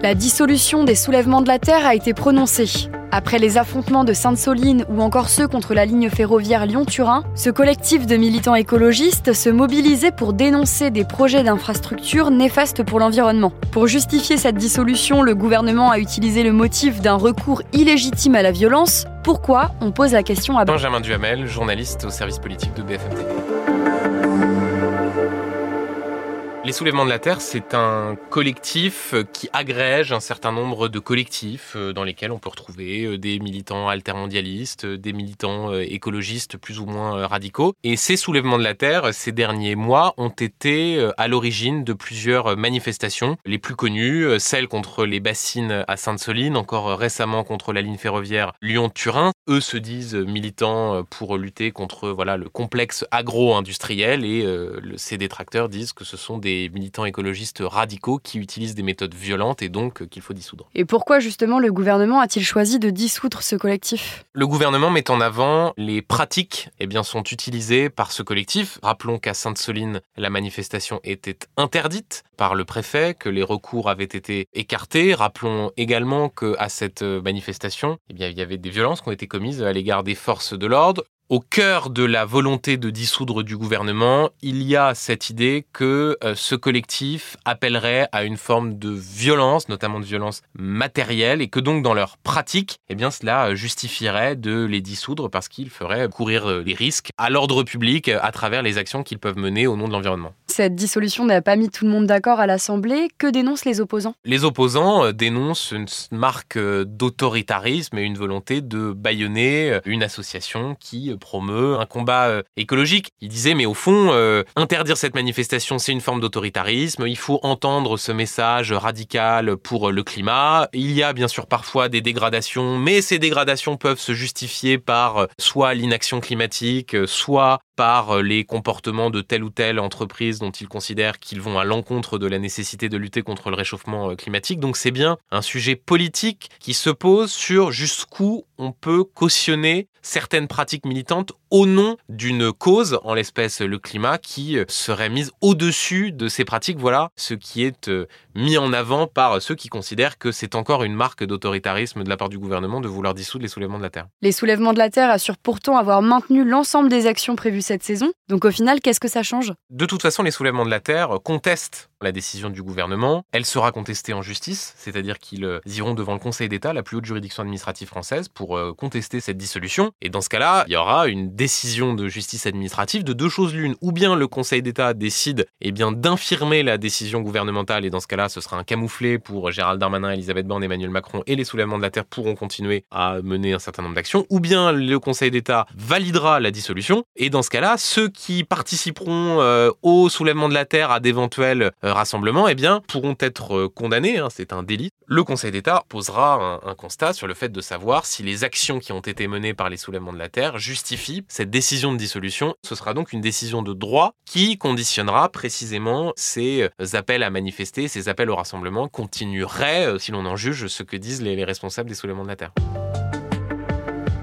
La dissolution des soulèvements de la Terre a été prononcée. Après les affrontements de Sainte-Soline ou encore ceux contre la ligne ferroviaire Lyon-Turin, ce collectif de militants écologistes se mobilisait pour dénoncer des projets d'infrastructures néfastes pour l'environnement. Pour justifier cette dissolution, le gouvernement a utilisé le motif d'un recours illégitime à la violence. Pourquoi? On pose la question à Benjamin Duhamel, journaliste au service politique de BFM TV. Les soulèvements de la Terre, c'est un collectif qui agrège un certain nombre de collectifs euh, dans lesquels on peut retrouver euh, des militants altermondialistes, euh, des militants écologistes plus ou moins radicaux. Et ces soulèvements de la Terre, ces derniers mois, ont été à l'origine de plusieurs manifestations. Les plus connues, celles contre les bassines à Sainte-Soline, encore récemment contre la ligne ferroviaire Lyon-Turin. Eux se disent militants pour lutter contre voilà le complexe agro-industriel et ces détracteurs disent que ce sont des militants écologistes radicaux qui utilisent des méthodes violentes et donc euh, qu'il faut dissoudre. Et pourquoi justement le gouvernement a-t-il choisi de dissoudre ce collectif? Le gouvernement met en avant les pratiques eh bien, sont utilisées par ce collectif. Rappelons qu'à Sainte-Soline, la manifestation était interdite par le préfet, que les recours avaient été écartés. Rappelons également qu'à cette manifestation, eh bien, il y avait des violences qui ont été commises à l'égard des forces de l'ordre. Au cœur de la volonté de dissoudre du gouvernement, il y a cette idée que euh, ce collectif appellerait à une forme de violence, notamment de violence matérielle, et que donc dans leur pratique, eh bien cela justifierait de les dissoudre parce qu'ils feraient courir euh, les risques à l'ordre public à travers les actions qu'ils peuvent mener au nom de l'environnement. Cette dissolution n'a pas mis tout le monde d'accord à l'Assemblée. Que dénoncent les opposants? Les opposants euh, dénoncent une marque d'autoritarisme et une volonté de bâillonner une association qui promeut un combat euh, écologique. Il disait, mais au fond, euh, interdire cette manifestation, c'est une forme d'autoritarisme. Il faut entendre ce message radical pour le climat. Il y a bien sûr parfois des dégradations, mais ces dégradations peuvent se justifier par euh, soit l'inaction climatique, soit par les comportements de telle ou telle entreprise dont ils considèrent qu'ils vont à l'encontre de la nécessité de lutter contre le réchauffement climatique. Donc c'est bien un sujet politique qui se pose sur jusqu'où on peut cautionner certaines pratiques militantes au nom d'une cause, en l'espèce le climat, qui serait mise au-dessus de ces pratiques. Voilà ce qui est euh, mis en avant par ceux qui considèrent que c'est encore une marque d'autoritarisme de la part du gouvernement de vouloir dissoudre les soulèvements de la Terre. Les soulèvements de la Terre assurent pourtant avoir maintenu l'ensemble des actions prévues cette saison. Donc au final, qu'est-ce que ça change? De toute façon, les soulèvements de la Terre contestent la décision du gouvernement. Elle sera contestée en justice, c'est-à-dire qu'ils euh, iront devant le Conseil d'État, la plus haute juridiction administrative française, pour euh, contester cette dissolution. Et dans ce cas-là, il y aura une décision de justice administrative de deux choses l'une. Ou bien le Conseil d'État décide eh bien d'infirmer la décision gouvernementale, et dans ce cas-là, ce sera un camouflet pour Gérald Darmanin, Elisabeth Borne, Emmanuel Macron, et les soulèvements de la Terre pourront continuer à mener un certain nombre d'actions. Ou bien le Conseil d'État validera la dissolution, et dans ce cas-là, ceux qui participeront euh, au soulèvement de la Terre à d'éventuels rassemblements, eh bien, pourront être euh, condamnés, hein, c'est un délit. Le Conseil d'État posera un, constat sur le fait de savoir si les actions qui ont été menées par les soulèvements de la Terre justifient cette décision de dissolution. Ce sera donc une décision de droit qui conditionnera précisément ces euh, appels à manifester, ces appels au rassemblement, continueraient, euh, si l'on en juge, ce que disent les, les responsables des soulèvements de la Terre.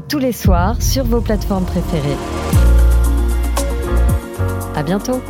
tous les soirs sur vos plateformes préférées. À bientôt!